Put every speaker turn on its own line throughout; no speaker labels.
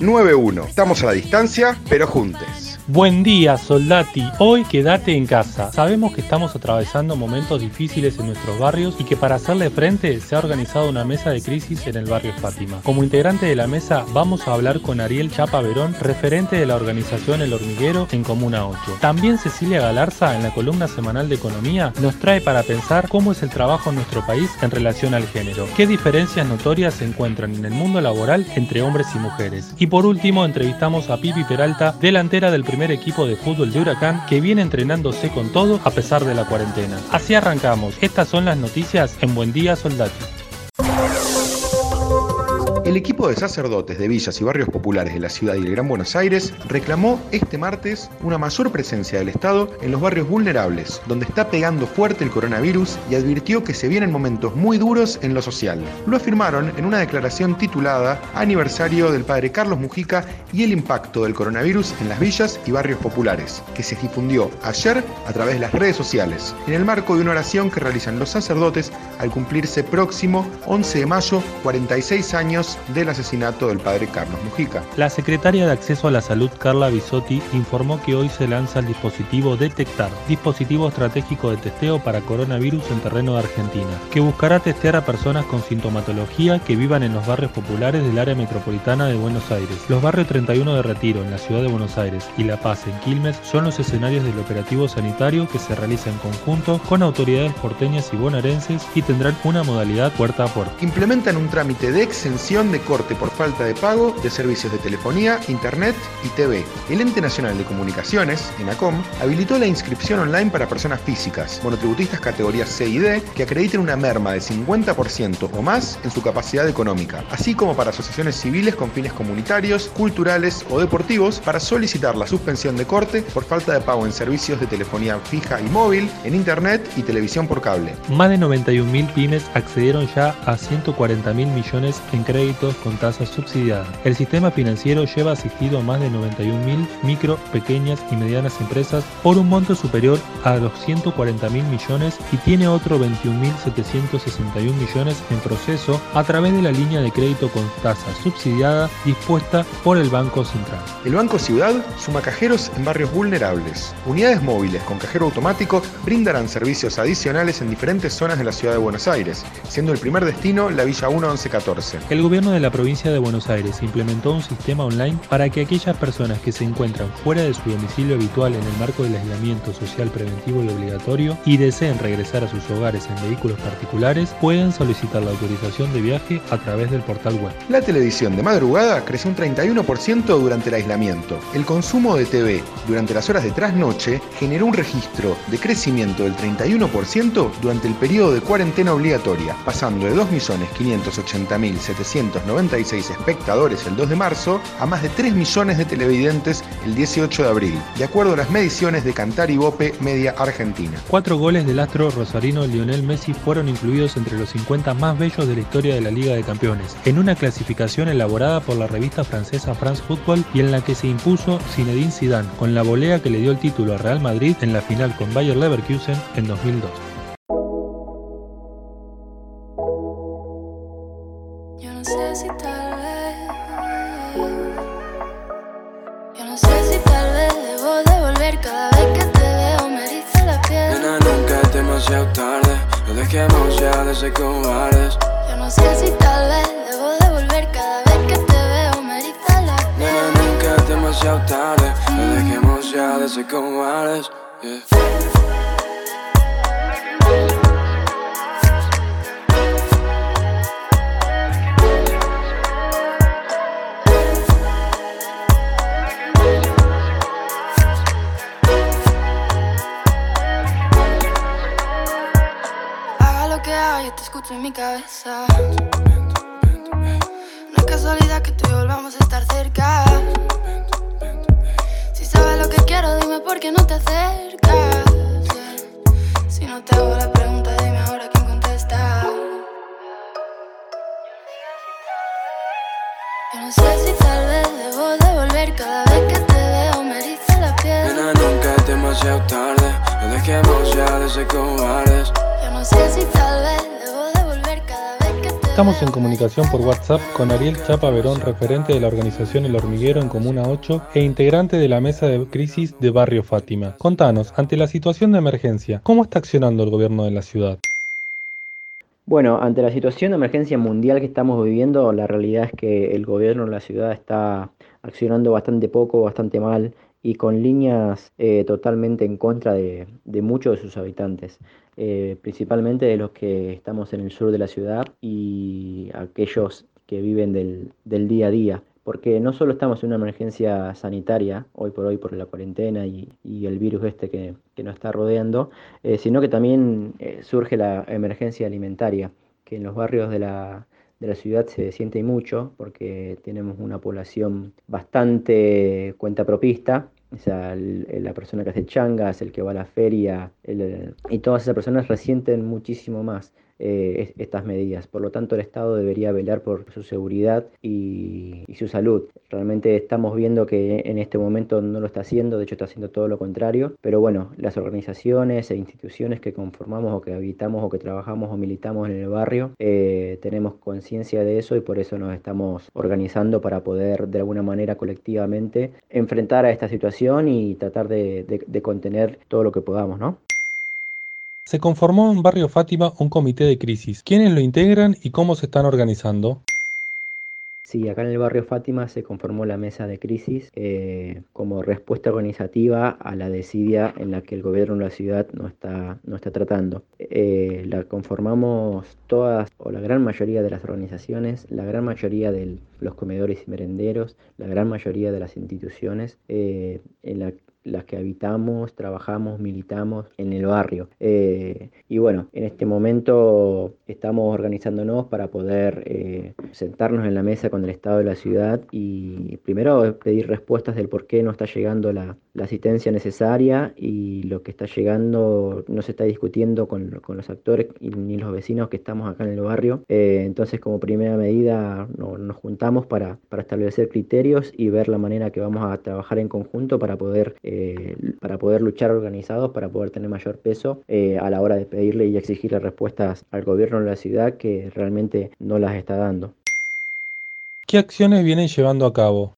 91. Estamos a la distancia, pero juntes.
Buen día, soldati. Hoy quédate en casa. Sabemos que estamos atravesando momentos difíciles en nuestros barrios y que para hacerle frente se ha organizado una mesa de crisis en el barrio Fátima. Como integrante de la mesa vamos a hablar con Ariel Chapa Verón, referente de la organización El Hormiguero en Comuna 8. También Cecilia Galarza, en la columna semanal de Economía, nos trae para pensar cómo es el trabajo en nuestro país en relación al género, qué diferencias notorias se encuentran en el mundo laboral entre hombres y mujeres. Y por último entrevistamos a Pipi Peralta, delantera del primer equipo de fútbol de Huracán que viene entrenándose con todo a pesar de la cuarentena. Así arrancamos. Estas son las noticias en Buen Día Soldati.
El equipo de sacerdotes de villas y barrios populares de la ciudad y el Gran Buenos Aires reclamó este martes una mayor presencia del Estado en los barrios vulnerables, donde está pegando fuerte el coronavirus y advirtió que se vienen momentos muy duros en lo social. Lo afirmaron en una declaración titulada Aniversario del Padre Carlos Mujica y el impacto del coronavirus en las villas y barrios populares, que se difundió ayer a través de las redes sociales, en el marco de una oración que realizan los sacerdotes al cumplirse próximo 11 de mayo 46 años del asesinato del padre Carlos Mujica.
La secretaria de Acceso a la Salud, Carla Bisotti, informó que hoy se lanza el dispositivo Detectar, dispositivo estratégico de testeo para coronavirus en terreno de Argentina, que buscará testear a personas con sintomatología que vivan en los barrios populares del área metropolitana de Buenos Aires. Los barrios 31 de Retiro en la ciudad de Buenos Aires y La Paz en Quilmes son los escenarios del operativo sanitario que se realiza en conjunto con autoridades porteñas y bonaerenses y tendrán una modalidad puerta a puerta.
Implementan un trámite de exención de corte por falta de pago de servicios de telefonía, internet y TV. El Ente Nacional de Comunicaciones, ENACOM, habilitó la inscripción online para personas físicas, monotributistas categorías C y D, que acrediten una merma de 50% o más en su capacidad económica, así como para asociaciones civiles con fines comunitarios, culturales o deportivos para solicitar la suspensión de corte por falta de pago en servicios de telefonía fija y móvil, en internet y televisión por cable.
Más de 91.000 pymes accedieron ya a 140.000 millones en crédito con tasas subsidiadas. El sistema financiero lleva asistido a más de 91.000 micro, pequeñas y medianas empresas por un monto superior a los 140.000 millones y tiene otro 21.761 millones en proceso a través de la línea de crédito con tasa subsidiada dispuesta por el Banco Central.
El Banco Ciudad suma cajeros en barrios vulnerables. Unidades móviles con cajero automático brindarán servicios adicionales en diferentes zonas de la ciudad de Buenos Aires, siendo el primer destino la Villa 1114.
El gobierno de la provincia de Buenos Aires implementó un sistema online para que aquellas personas que se encuentran fuera de su domicilio habitual en el marco del aislamiento social preventivo y obligatorio y deseen regresar a sus hogares en vehículos particulares puedan solicitar la autorización de viaje a través del portal web.
La televisión de madrugada creció un 31% durante el aislamiento. El consumo de TV durante las horas de trasnoche generó un registro de crecimiento del 31% durante el periodo de cuarentena obligatoria, pasando de 2.580.700 96 espectadores el 2 de marzo a más de 3 millones de televidentes el 18 de abril, de acuerdo a las mediciones de Cantar y Bope Media Argentina.
Cuatro goles del astro rosarino Lionel Messi fueron incluidos entre los 50 más bellos de la historia de la Liga de Campeones, en una clasificación elaborada por la revista francesa France Football y en la que se impuso Zinedine Zidane con la volea que le dio el título a Real Madrid en la final con Bayer Leverkusen en 2002.
Demasiado tarde. No dejemos ya de ser cobardes.
Yo no sé si tal vez debo de volver cada vez que te veo me eriza la
Nena,
piel.
nunca es demasiado tarde. No dejemos ya de ser cobardes. Yeah.
En mi cabeza. No es casualidad que tú y volvamos a estar cerca. Si sabes lo que quiero, dime por qué no te acercas. Si no te hago la pregunta, dime ahora quién contesta. Yo no sé si tal vez debo devolver cada vez que te veo, me eriza la piel.
Nena, nunca es demasiado tarde. No dejemos ya de ser cobardes.
Yo no sé si tal vez
Estamos en comunicación por WhatsApp con Ariel Chapa Verón, referente de la organización El Hormiguero en Comuna 8 e integrante de la mesa de crisis de Barrio Fátima. Contanos, ante la situación de emergencia, ¿cómo está accionando el gobierno de la ciudad?
Bueno, ante la situación de emergencia mundial que estamos viviendo, la realidad es que el gobierno de la ciudad está accionando bastante poco, bastante mal y con líneas eh, totalmente en contra de, de muchos de sus habitantes, eh, principalmente de los que estamos en el sur de la ciudad y aquellos que viven del, del día a día. Porque no solo estamos en una emergencia sanitaria, hoy por hoy por la cuarentena y, y el virus este que, que nos está rodeando, eh, sino que también eh, surge la emergencia alimentaria, que en los barrios de la, de la ciudad se siente mucho, porque tenemos una población bastante cuentapropista, o sea, la persona que hace changas, el que va a la feria, el- y todas esas personas resienten muchísimo más eh, es- estas medidas. Por lo tanto, el Estado debería velar por su seguridad y, su salud. Realmente estamos viendo que en este momento no lo está haciendo, de hecho está haciendo todo lo contrario, pero bueno, las organizaciones e instituciones que conformamos o que habitamos o que trabajamos o militamos en el barrio, eh, tenemos conciencia de eso y por eso nos estamos organizando para poder de alguna manera colectivamente enfrentar a esta situación y tratar de, de- de contener todo lo que podamos, ¿no?
Se conformó en Barrio Fátima un comité de crisis. ¿Quiénes lo integran y cómo se están organizando?
Sí, acá en el barrio Fátima se conformó la mesa de crisis eh, como respuesta organizativa a la desidia en la que el gobierno de la ciudad no está, no está tratando. Eh, la conformamos todas o la gran mayoría de las organizaciones, la gran mayoría de los comedores y merenderos, la gran mayoría de las instituciones eh, en la las que habitamos, trabajamos, militamos en el barrio. Eh, y bueno, en este momento estamos organizándonos para poder eh, sentarnos en la mesa con el Estado de la ciudad y primero pedir respuestas del por qué no está llegando la, asistencia necesaria y lo que está llegando no se está discutiendo con, con los actores ni los vecinos que estamos acá en el barrio. Eh, entonces, como primera medida, no- nos juntamos para, para establecer criterios y ver la manera que vamos a trabajar en conjunto para poder, eh, para poder luchar organizados, para poder tener mayor peso eh, a la hora de pedirle y exigirle respuestas al gobierno de la ciudad que realmente no las está dando.
¿Qué acciones vienen llevando a cabo?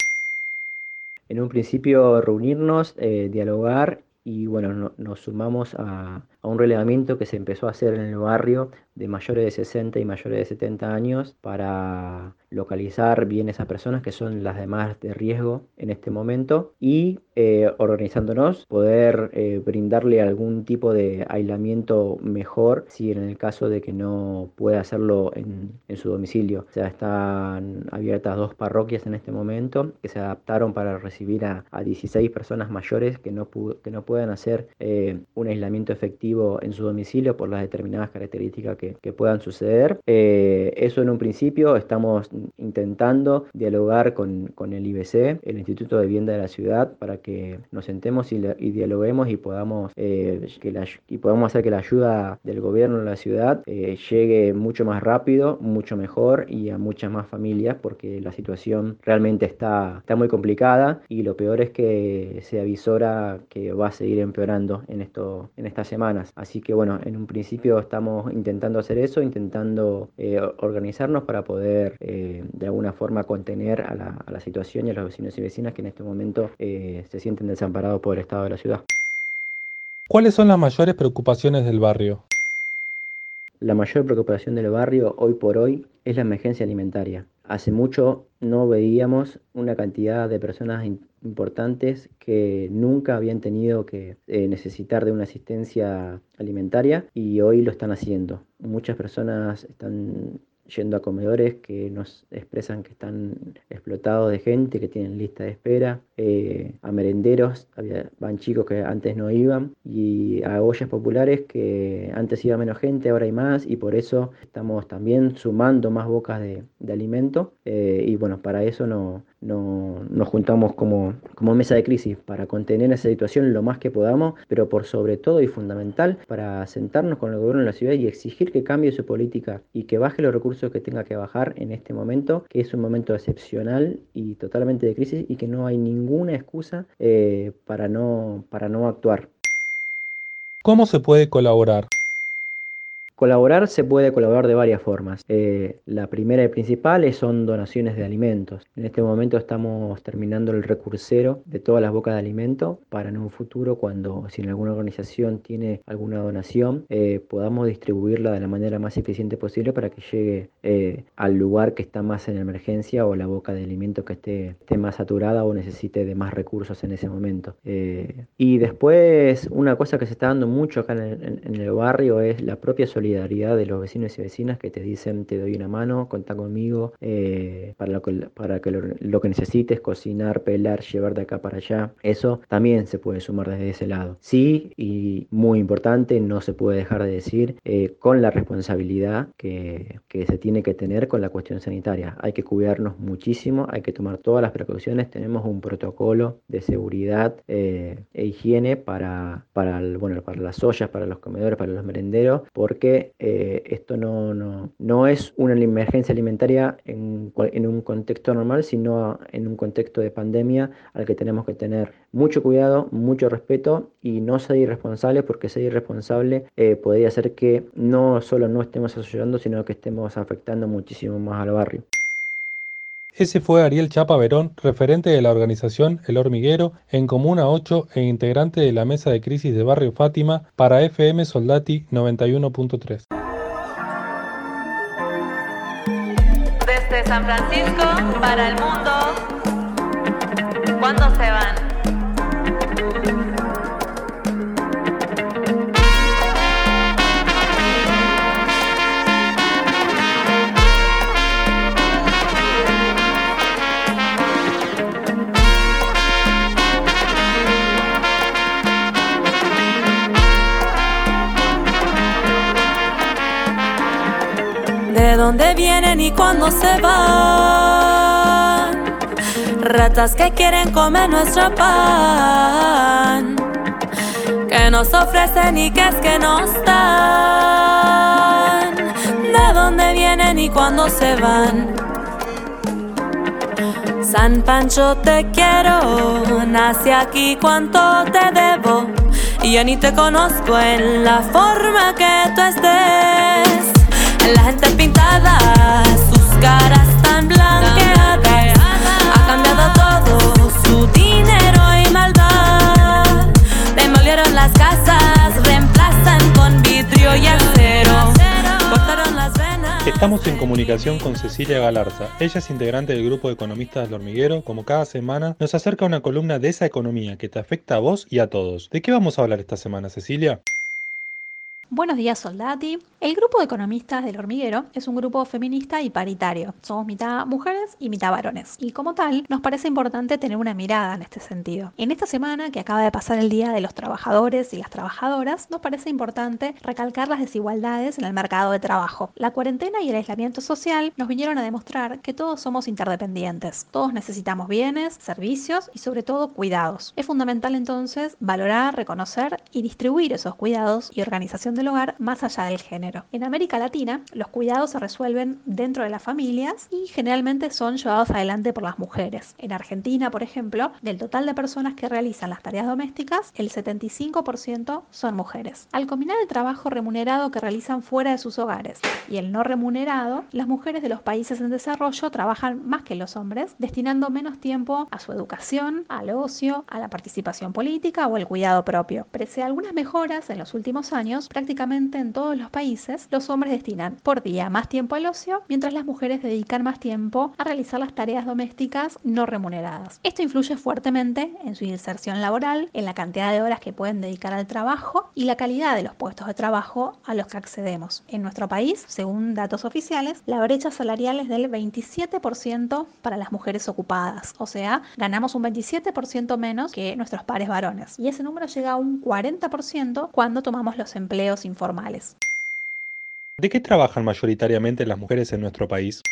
En un principio reunirnos, eh, dialogar y bueno, no- nos sumamos a, a un relevamiento que se empezó a hacer en el barrio de mayores de 60 y mayores de 70 años para localizar bien esas personas que son las demás de riesgo en este momento y eh, organizándonos poder eh, brindarle algún tipo de aislamiento mejor si en el caso de que no pueda hacerlo en, en su domicilio. O sea, están abiertas dos parroquias en este momento que se adaptaron para recibir a, a 16 personas mayores que no, que no puedan hacer eh, un aislamiento efectivo en su domicilio por las determinadas características que, que puedan suceder. Eh, eso en un principio estamos intentando dialogar con, con el IBC, el Instituto de Vivienda de la Ciudad, para que nos sentemos y, y dialoguemos y podamos, eh, que la- y podamos hacer que la ayuda del gobierno de la ciudad eh, llegue mucho más rápido, mucho mejor y a muchas más familias, porque la situación realmente está, está muy complicada y lo peor es que se avisora que va a seguir empeorando en, esto, en estas semanas. Así que bueno, en un principio estamos intentando hacer eso, intentando eh, organizarnos para poder eh, de alguna forma contener a la, a la situación y a los vecinos y vecinas que en este momento eh, se sienten desamparados por el estado de la ciudad.
¿Cuáles son las mayores preocupaciones del barrio?
La mayor preocupación del barrio hoy por hoy es la emergencia alimentaria. Hace mucho no veíamos una cantidad de personas importantes que nunca habían tenido que eh, necesitar de una asistencia alimentaria y hoy lo están haciendo. Muchas personas están yendo a comedores que nos expresan que están explotados de gente, que tienen lista de espera, eh, a merenderos, había, van chicos que antes no iban, y a ollas populares que antes iba menos gente, ahora hay más, y por eso estamos también sumando más bocas de, alimento. Eh, y bueno, para eso no, no, nos juntamos como, mesa de crisis para contener esa situación lo más que podamos, pero por sobre todo y fundamental para sentarnos con el gobierno de la ciudad y exigir que cambie su política y que baje los recursos que tenga que bajar en este momento, que es un momento excepcional y totalmente de crisis y que no hay ninguna excusa eh, para, no, para no actuar.
¿Cómo se puede colaborar?
Colaborar se puede colaborar de varias formas. Eh, la primera y principal son donaciones de alimentos. En este momento estamos terminando el recursero de todas las bocas de alimento para en un futuro, cuando si alguna organización tiene alguna donación, eh, podamos distribuirla de la manera más eficiente posible para que llegue eh, al lugar que está más en emergencia o la boca de alimento que esté, esté más saturada o necesite de más recursos en ese momento. y después, una cosa que se está dando mucho acá en en el barrio es la propia solidaridad solidaridad de los vecinos y vecinas que te dicen te doy una mano, contá conmigo eh, para, lo que, para que lo, que necesites, cocinar, pelar, llevar de acá para allá. Eso también se puede sumar desde ese lado. Sí, y muy importante, no se puede dejar de decir, eh, con la responsabilidad que, que se tiene que tener con la cuestión sanitaria. Hay que cuidarnos muchísimo, hay que tomar todas las precauciones, tenemos un protocolo de seguridad eh, e higiene para, para, bueno, para las ollas, para los comedores, para los merenderos, porque eh, esto no, no, no, es una emergencia alimentaria en, en, un contexto normal, sino en un contexto de pandemia al que tenemos que tener mucho cuidado, mucho respeto y no ser irresponsable, porque ser irresponsable eh, podría ser que no solo no estemos ayudando, sino que estemos afectando muchísimo más al barrio.
Ese fue Ariel Chapa Verón, referente de la organización El Hormiguero en Comuna 8 e integrante de la mesa de crisis de Barrio Fátima para FM Soldati 91.3.
Desde San Francisco para el mundo, ¿cuándo se van? Dónde vienen y cuándo se van. Ratas que quieren comer nuestro pan. Que nos ofrecen y que es que nos dan. De dónde vienen y cuándo se van. San Pancho te quiero, nací aquí cuánto te debo. Y yo ni te conozco en la forma que tú estés. La gente
Estamos en comunicación con Cecilia Galarza. Ella es integrante del grupo de economistas del hormiguero. Como cada semana, nos acerca una columna de esa economía que te afecta a vos y a todos. ¿De qué vamos a hablar esta semana, Cecilia?
Buenos días, soldati. El grupo de economistas del hormiguero es un grupo feminista y paritario. Somos mitad mujeres y mitad varones. Y como tal, nos parece importante tener una mirada en este sentido. En esta semana que acaba de pasar el Día de los Trabajadores y las Trabajadoras, nos parece importante recalcar las desigualdades en el mercado de trabajo. La cuarentena y el aislamiento social nos vinieron a demostrar que todos somos interdependientes. Todos necesitamos bienes, servicios y sobre todo cuidados. Es fundamental entonces valorar, reconocer y distribuir esos cuidados y organización de hogar más allá del género. En América Latina, los cuidados se resuelven dentro de las familias y generalmente son llevados adelante por las mujeres. En Argentina, por ejemplo, del total de personas que realizan las tareas domésticas, el 75% son mujeres. Al combinar el trabajo remunerado que realizan fuera de sus hogares y el no remunerado, las mujeres de los países en desarrollo trabajan más que los hombres, destinando menos tiempo a su educación, al ocio, a la participación política o al cuidado propio. Pese a algunas mejoras en los últimos años, prácticamente en todos los países los hombres destinan por día más tiempo al ocio, mientras las mujeres dedican más tiempo a realizar las tareas domésticas no remuneradas. Esto influye fuertemente en su inserción laboral, en la cantidad de horas que pueden dedicar al trabajo y la calidad de los puestos de trabajo a los que accedemos. En nuestro país, según datos oficiales, la brecha salarial es del 27% para las mujeres ocupadas, o sea, ganamos un 27% menos que nuestros pares varones. Y ese número llega a un 40% cuando tomamos los empleos informales.
¿De qué trabajan mayoritariamente las mujeres en nuestro país?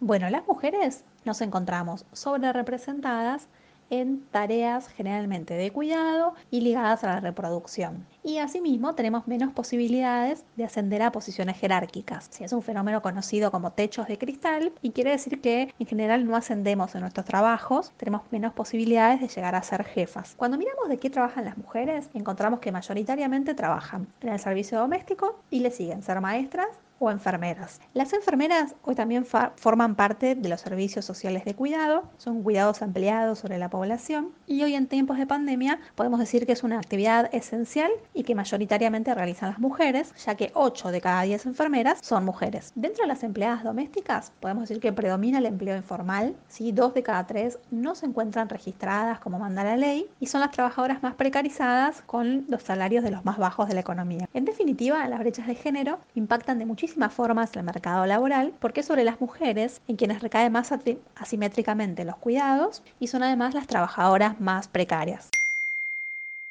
Bueno, las mujeres nos encontramos sobre representadas en tareas generalmente de cuidado y ligadas a la reproducción. Y asimismo tenemos menos posibilidades de ascender a posiciones jerárquicas. Es un fenómeno conocido como techos de cristal y quiere decir que en general no ascendemos en nuestros trabajos, tenemos menos posibilidades de llegar a ser jefas. Cuando miramos de qué trabajan las mujeres, encontramos que mayoritariamente trabajan en el servicio doméstico y le siguen ser maestras o enfermeras. Las enfermeras hoy también forman parte de los servicios sociales de cuidado, son cuidados ampliados sobre la población y hoy en tiempos de pandemia podemos decir que es una actividad esencial y que mayoritariamente realizan las mujeres, ya que 8 de cada 10 enfermeras son mujeres. Dentro de las empleadas domésticas podemos decir que predomina el empleo informal, ¿sí? 2 de cada 3 no se encuentran registradas como manda la ley y son las trabajadoras más precarizadas con los salarios de los más bajos de la economía. En definitiva, las brechas de género impactan de muchísimas formas el mercado laboral porque es sobre las mujeres en quienes recae más asimétricamente los cuidados y son además las trabajadoras más precarias.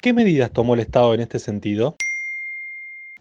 ¿Qué medidas tomó el Estado en este sentido?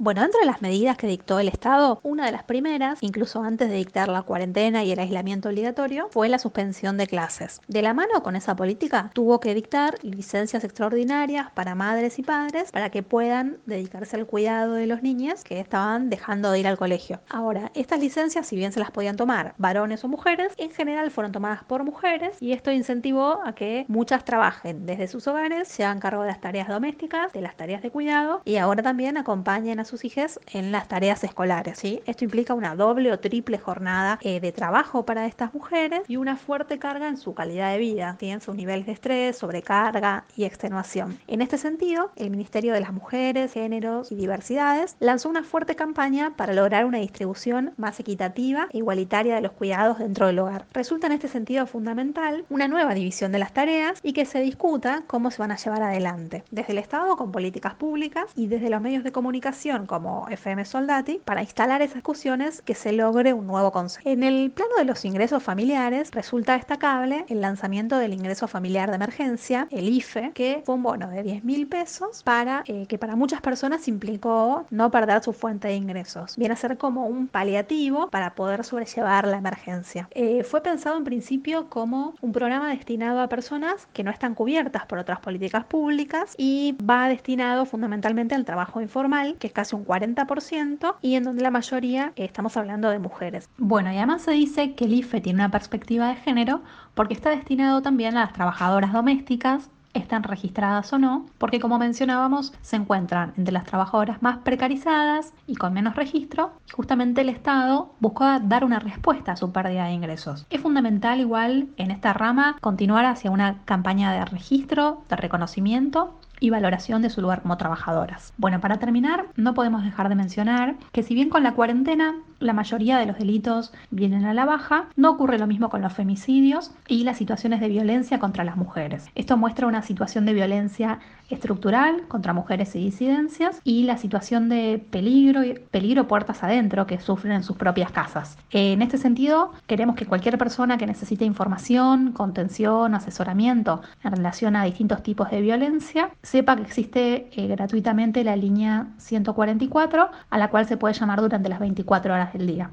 Bueno, dentro de las medidas que dictó el Estado, una de las primeras, incluso antes de dictar la cuarentena y el aislamiento obligatorio, fue la suspensión de clases. De la mano con esa política, tuvo que dictar licencias extraordinarias para madres y padres para que puedan dedicarse al cuidado de los niños que estaban dejando de ir al colegio. Ahora, estas licencias, si bien se las podían tomar varones o mujeres, en general fueron tomadas por mujeres y esto incentivó a que muchas trabajen desde sus hogares, se hagan cargo de las tareas domésticas, de las tareas de cuidado y ahora también acompañen a sus hijos en las tareas escolares. ¿sí? Esto implica una doble o triple jornada eh, de trabajo para estas mujeres y una fuerte carga en su calidad de vida, en sus niveles de estrés, sobrecarga y extenuación. En este sentido, el Ministerio de las Mujeres, Géneros y Diversidades lanzó una fuerte campaña para lograr una distribución más equitativa e igualitaria de los cuidados dentro del hogar. Resulta en este sentido fundamental una nueva división de las tareas y que se discuta cómo se van a llevar adelante, desde el Estado con políticas públicas y desde los medios de comunicación como FM Soldati para instalar esas discusiones que se logre un nuevo concepto. En el plano de los ingresos familiares resulta destacable el lanzamiento del ingreso familiar de emergencia, el IFE, que fue un bono de 10 mil pesos para eh, que para muchas personas implicó no perder su fuente de ingresos. Viene a ser como un paliativo para poder sobrellevar la emergencia. Eh, fue pensado en principio como un programa destinado a personas que no están cubiertas por otras políticas públicas y va destinado fundamentalmente al trabajo informal, que es casi un 40% y en donde la mayoría eh, estamos hablando de mujeres. Bueno, y además se dice que el IFE tiene una perspectiva de género porque está destinado también a las trabajadoras domésticas, están registradas o no, porque como mencionábamos, se encuentran entre las trabajadoras más precarizadas y con menos registro, y justamente el Estado buscó dar una respuesta a su pérdida de ingresos. Es fundamental igual en esta rama continuar hacia una campaña de registro, de reconocimiento y valoración de su lugar como trabajadoras. Bueno, para terminar, no podemos dejar de mencionar que si bien con la cuarentena la mayoría de los delitos vienen a la baja, no ocurre lo mismo con los femicidios y las situaciones de violencia contra las mujeres. Esto muestra una situación de violencia estructural contra mujeres y disidencias y la situación de peligro, peligro puertas adentro que sufren en sus propias casas. En este sentido, queremos que cualquier persona que necesite información, contención, asesoramiento en relación a distintos tipos de violencia, sepa que existe eh, gratuitamente la línea 144 a la cual se puede llamar durante las 24 horas del día.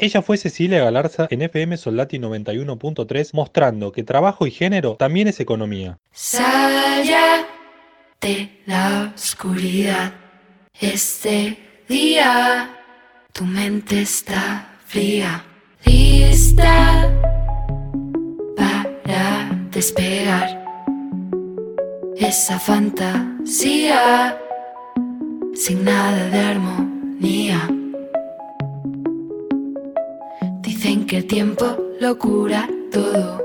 Ella fue Cecilia Galarza en FM Soldati 91.3 mostrando que trabajo y género también es economía.
Sal ya de la oscuridad. Este día tu mente está fría, lista para despegar esa fantasía sin nada de armonía. Que el tiempo lo cura todo,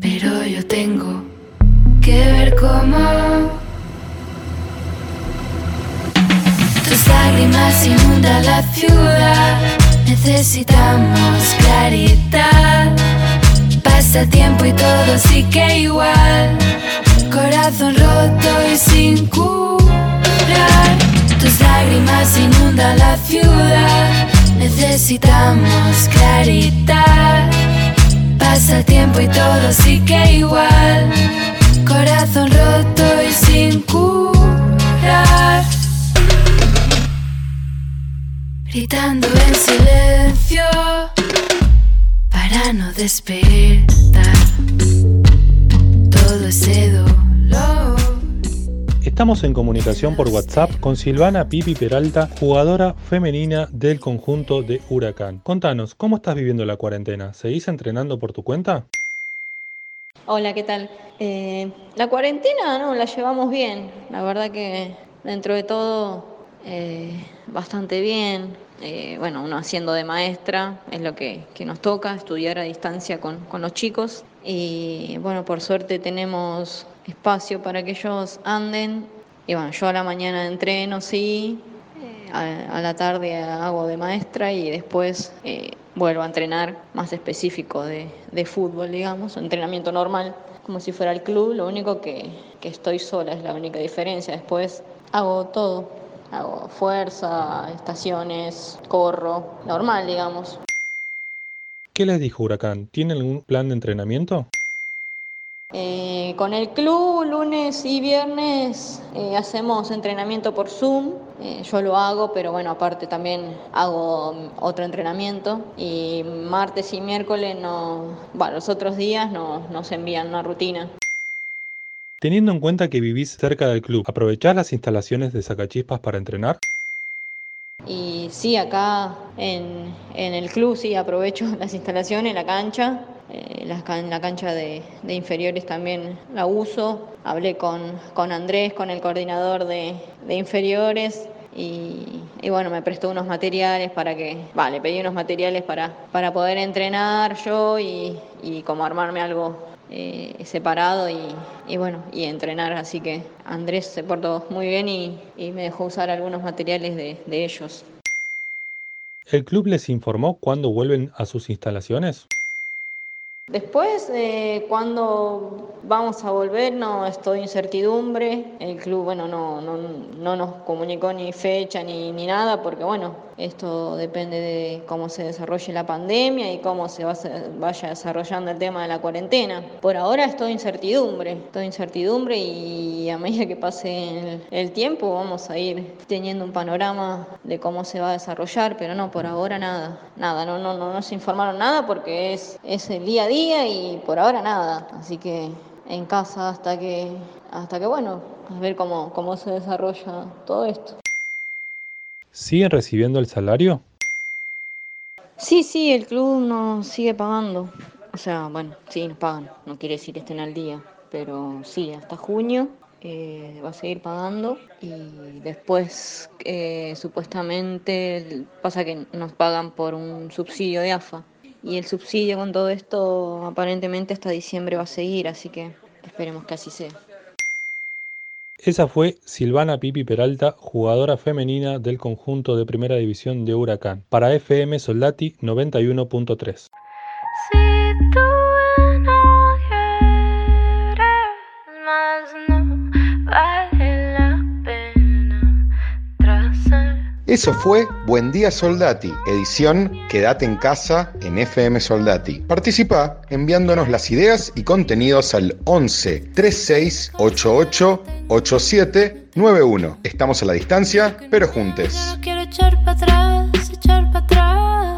pero yo tengo que ver cómo lágrimas inundan la ciudad. Necesitamos claridad. Pasa tiempo y todo sigue igual. Corazón roto y sin curar. Tus lágrimas inundan la ciudad. Necesitamos claridad. Pasa tiempo y todo sigue igual. Corazón roto y sin curar. Gritando en silencio para no despertar todo ese dolor.
Estamos en comunicación por WhatsApp con Silvana Pipi Peralta, jugadora femenina del conjunto de Huracán. Contanos, ¿cómo estás viviendo la cuarentena? ¿Seguís entrenando por tu cuenta?
Hola, ¿qué tal? Eh, la cuarentena, no, la llevamos bien. La verdad que dentro de todo, eh, bastante bien. Eh, bueno, uno haciendo de maestra es lo que, que nos toca, estudiar a distancia con, con los chicos. Y bueno, por suerte tenemos espacio para que ellos anden. Y bueno, yo a la mañana entreno, sí, eh, a, la tarde hago de maestra y después eh, vuelvo a entrenar más específico de, de fútbol, digamos, entrenamiento normal, como si fuera el club. Lo único que, que estoy sola es la única diferencia. Después hago todo, hago fuerza, estaciones, corro, normal, digamos.
¿Qué les dijo Huracán? ¿Tiene algún plan de entrenamiento?
Eh, con el club, lunes y viernes eh, hacemos entrenamiento por Zoom. Eh, yo lo hago, pero bueno, aparte también hago mm, otro entrenamiento. Y martes y miércoles, no, bueno, los otros días no, nos envían una rutina.
Teniendo en cuenta que vivís cerca del club, ¿aprovechás las instalaciones de Sacachispas para entrenar?
Y sí, acá en, en el club sí aprovecho las instalaciones, la cancha. Eh, la, la cancha de, de inferiores también la uso. Hablé con, con Andrés, con el coordinador de, de inferiores. Y, y bueno, me prestó unos materiales para que, vale, pedí unos materiales para, para poder entrenar yo y, y como armarme algo eh, separado y, y bueno, y entrenar. Así que Andrés se portó muy bien y, y me dejó usar algunos materiales de, de ellos.
¿El club les informó cuándo vuelven a sus instalaciones?
Después, eh, cuando vamos a volver, no estoy incertidumbre. El club, bueno, no, no, no nos comunicó ni fecha ni, ni nada, porque bueno, esto depende de cómo se desarrolle la pandemia y cómo se va, vaya desarrollando el tema de la cuarentena. Por ahora estoy incertidumbre, estoy incertidumbre y a medida que pase el, tiempo vamos a ir teniendo un panorama de cómo se va a desarrollar, pero no, por ahora nada, nada, no, no, no nos informaron nada porque es, es el día a día y por ahora nada. Así que en casa hasta que, hasta que bueno, a ver cómo, cómo se desarrolla todo esto.
¿Siguen recibiendo el salario?
Sí, sí, el club nos sigue pagando. O sea, bueno, sí, nos pagan. No quiere decir que estén al día, pero sí, hasta junio eh, va a seguir pagando y después eh, supuestamente pasa que nos pagan por un subsidio de AFA y el subsidio con todo esto aparentemente hasta diciembre va a seguir, así que esperemos que así sea.
Esa fue Silvana Pipi Peralta, jugadora femenina del conjunto de Primera División de Huracán, para FM Soldati 91.3.
Eso fue Buen Día Soldati, edición Quédate en casa en FM Soldati. Participa enviándonos las ideas y contenidos al 11 36 88 87 91. Estamos a la distancia, pero juntes.
Quiero echar para atrás, echar para atrás.